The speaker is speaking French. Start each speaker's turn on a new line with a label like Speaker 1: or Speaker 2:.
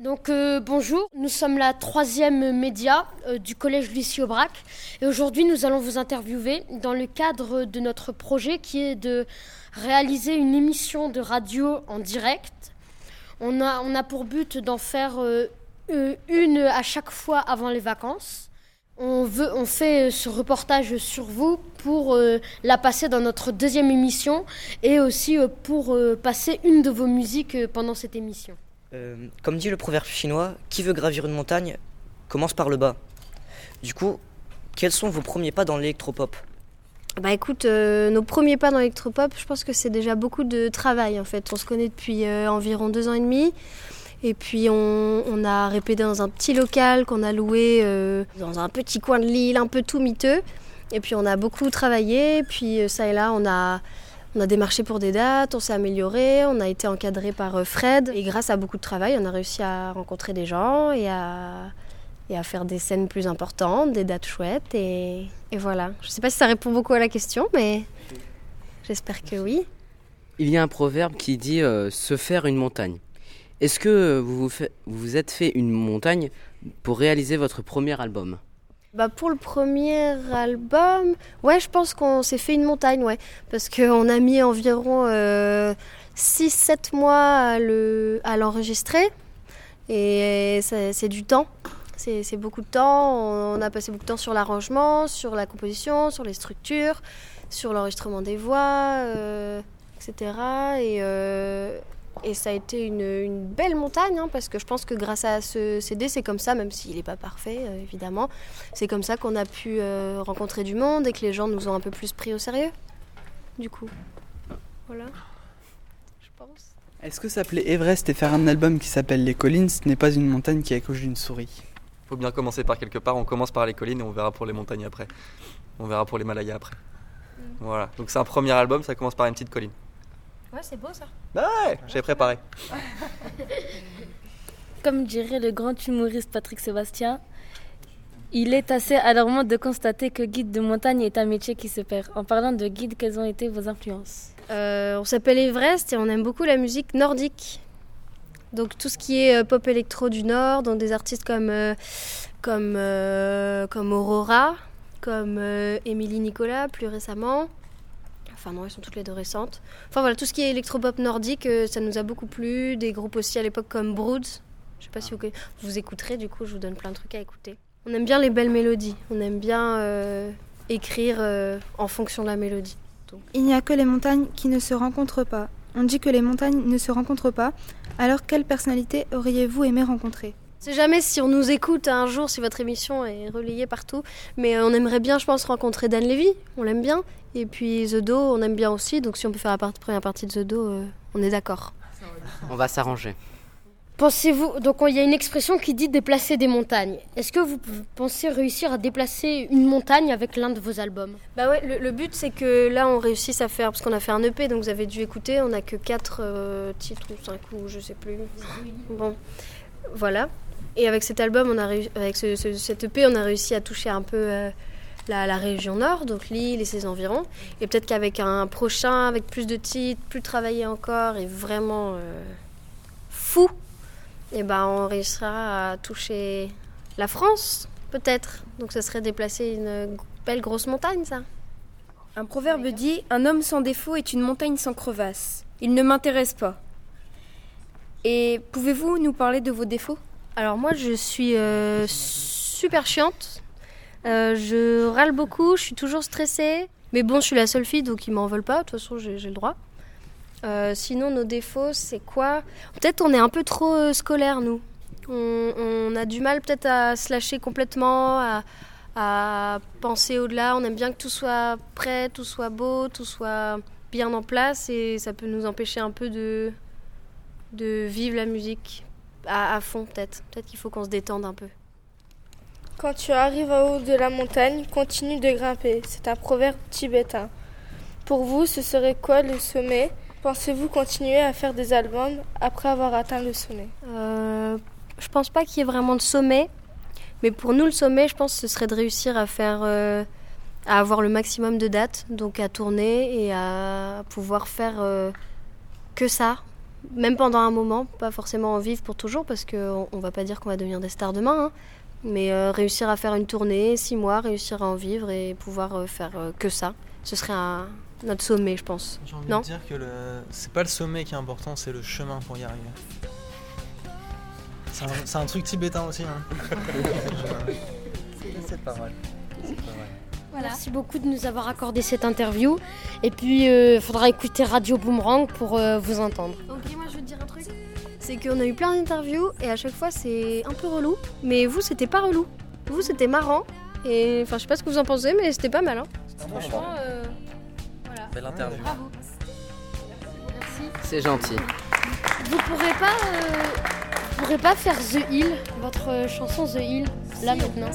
Speaker 1: Donc euh, bonjour, nous sommes la troisième média euh, du collège Lucie Aubrac et aujourd'hui nous allons vous interviewer dans le cadre de notre projet qui est de réaliser une émission de radio en direct. On a, pour but d'en faire euh, une à chaque fois avant les vacances. On, veut, on fait ce reportage sur vous pour la passer dans notre deuxième émission et aussi pour passer une de vos musiques pendant cette émission.
Speaker 2: Euh, comme dit le proverbe chinois, qui veut gravir une montagne commence par le bas. Du coup, quels sont vos premiers pas dans l'électropop
Speaker 3: bah écoute, euh, nos premiers pas dans l'électropop, je pense que c'est déjà beaucoup de travail en fait. On se connaît depuis euh, environ deux ans et demi. Et puis on, a répété dans un petit local qu'on a loué dans un petit coin de l'île, un peu tout miteux. Et puis on a beaucoup travaillé. Puis ça et là, on a on a démarché pour des dates, on s'est amélioré, on a été encadré par euh, Fred. Et grâce à beaucoup de travail, on a réussi à rencontrer des gens et à, faire des scènes plus importantes, des dates chouettes. Et, voilà. Je ne sais pas si ça répond beaucoup à la question, mais j'espère que oui.
Speaker 4: Il y a un proverbe qui dit euh, se faire une montagne. Est-ce que vous, vous êtes fait une montagne pour réaliser votre premier album?
Speaker 3: Bah pour le premier album, ouais, je pense qu'on s'est fait une montagne, ouais. Parce qu'on a mis environ 6-7 euh, mois à l'enregistrer. et c'est du temps. C'est beaucoup de temps. On a passé beaucoup de temps sur l'arrangement, sur la composition, sur les structures, sur l'enregistrement des voix, etc. Et, euh, et ça a été une, belle montagne, hein, parce que je pense que grâce à ce CD, c'est comme ça, même s'il n'est pas parfait, euh, évidemment, c'est comme ça qu'on a pu euh, rencontrer du monde et que les gens nous ont un peu plus pris au sérieux. Du coup, voilà, je pense.
Speaker 5: Est-ce que s'appeler Everest et faire un album qui s'appelle Les Collines, ce n'est pas une montagne qui accouche d'une souris?
Speaker 6: Faut bien commencer par quelque part, on commence par les collines et on verra pour les montagnes après. On verra pour les Malayas après. Mm. Voilà, donc c'est un premier album, ça commence par une petite colline.
Speaker 3: Ouais, c'est beau ça.
Speaker 6: Bah ouais, j'ai préparé.
Speaker 7: Comme dirait le grand humoriste Patrick Sébastien, il est assez alarmant de constater que guide de montagne est un métier qui se perd. En parlant de guide, quelles ont été vos influences?
Speaker 3: Euh, On s'appelle Everest et on aime beaucoup la musique nordique. Donc tout ce qui est euh, pop électro du Nord, dont des artistes comme, euh, comme, comme Aurora, comme Émilie Nicolas plus récemment. Enfin non, elles sont toutes les deux récentes. Enfin voilà, tout ce qui est électropop nordique, euh, ça nous a beaucoup plu. Des groupes aussi à l'époque comme Broods. Je sais pas si vous, vous écouterez, du coup je vous donne plein de trucs à écouter. On aime bien les belles mélodies. On aime bien euh, écrire euh, en fonction de la mélodie.
Speaker 8: Il n'y a que les montagnes qui ne se rencontrent pas. On dit que les montagnes ne se rencontrent pas. Alors quelle personnalité auriez-vous aimé rencontrer?
Speaker 3: Sais jamais si on nous écoute un jour, si votre émission est relayée partout, mais on aimerait bien, je pense, rencontrer Dan Levy, on l'aime bien. Et puis The Do, on aime bien aussi, donc si on peut faire la première partie de The Do, euh, on est d'accord.
Speaker 4: On va s'arranger.
Speaker 1: Pensez-vous, donc il y a une expression qui dit déplacer des montagnes. Est-ce que vous pensez réussir à déplacer une montagne avec l'un de vos albums?
Speaker 3: Bah ouais, le, but c'est que là on réussisse à faire, parce qu'on a fait un EP, donc vous avez dû écouter, on a que 4 euh, titres ou 5 ou je sais plus. Bon, voilà. Et avec cet album, on a avec ce, cet EP, on a réussi à toucher un peu euh, la, région nord, donc l'île et ses environs. Et peut-être qu'avec un prochain, avec plus de titres, plus travaillé encore et vraiment euh, fou, et eh ben on réussira à toucher la France, peut-être. Donc ça serait déplacer une belle grosse montagne, ça.
Speaker 9: Un proverbe dit Un homme sans défaut est une montagne sans crevasse. Il ne m'intéresse pas. Et pouvez-vous nous parler de vos défauts?
Speaker 3: Alors moi je suis euh, super chiante. Euh, je râle beaucoup, je suis toujours stressée. Mais bon, je suis la seule fille donc ils m'en veulent pas. De toute façon, j'ai le droit. Euh, sinon, nos défauts, c'est quoi? Peut-être on est un peu trop scolaire, nous. On, a du mal peut-être à se lâcher complètement, à, penser au-delà. On aime bien que tout soit prêt, tout soit beau, tout soit bien en place et ça peut nous empêcher un peu de vivre la musique à, fond peut-être. Peut-être qu'il faut qu'on se détende un peu.
Speaker 10: Quand tu arrives au haut de la montagne, continue de grimper. C'est un proverbe tibétain. Pour vous, ce serait quoi le sommet? Pensez-vous continuer à faire des albums après avoir atteint le sommet?
Speaker 3: Euh, Je pense pas qu'il y ait vraiment de sommet. Mais pour nous, le sommet, je pense que ce serait de réussir à faire. Euh, à avoir le maximum de dates, donc à tourner et à pouvoir faire euh, que ça, même pendant un moment, pas forcément en vivre pour toujours, parce qu'on ne va pas dire qu'on va devenir des stars demain, hein. Mais euh, réussir à faire une tournée, six mois, réussir à en vivre et pouvoir euh, faire euh, que ça, ce serait un- notre sommet, je pense.
Speaker 11: J'ai envie
Speaker 3: Non?
Speaker 11: de dire que le... c'est pas le sommet qui est important, c'est le chemin pour y arriver. C'est un, truc tibétain aussi. Hein.
Speaker 6: C'est pas mal.
Speaker 1: Merci beaucoup de nous avoir accordé cette interview. Et puis, il faudra écouter Radio Boomerang pour euh, vous entendre.
Speaker 3: C'est qu'on a eu plein d'interviews et à chaque fois c'est un peu relou. Mais vous, c'était pas relou. Vous, c'était marrant. Et enfin, je sais pas ce que vous en pensez, mais c'était pas mal. Hein. Franchement, euh, voilà.
Speaker 6: Belle interview.
Speaker 3: Bravo.
Speaker 4: C'est gentil.
Speaker 1: Vous pourrez pas, euh, vous pourrez pas faire The Hill, votre chanson The Hill, là maintenant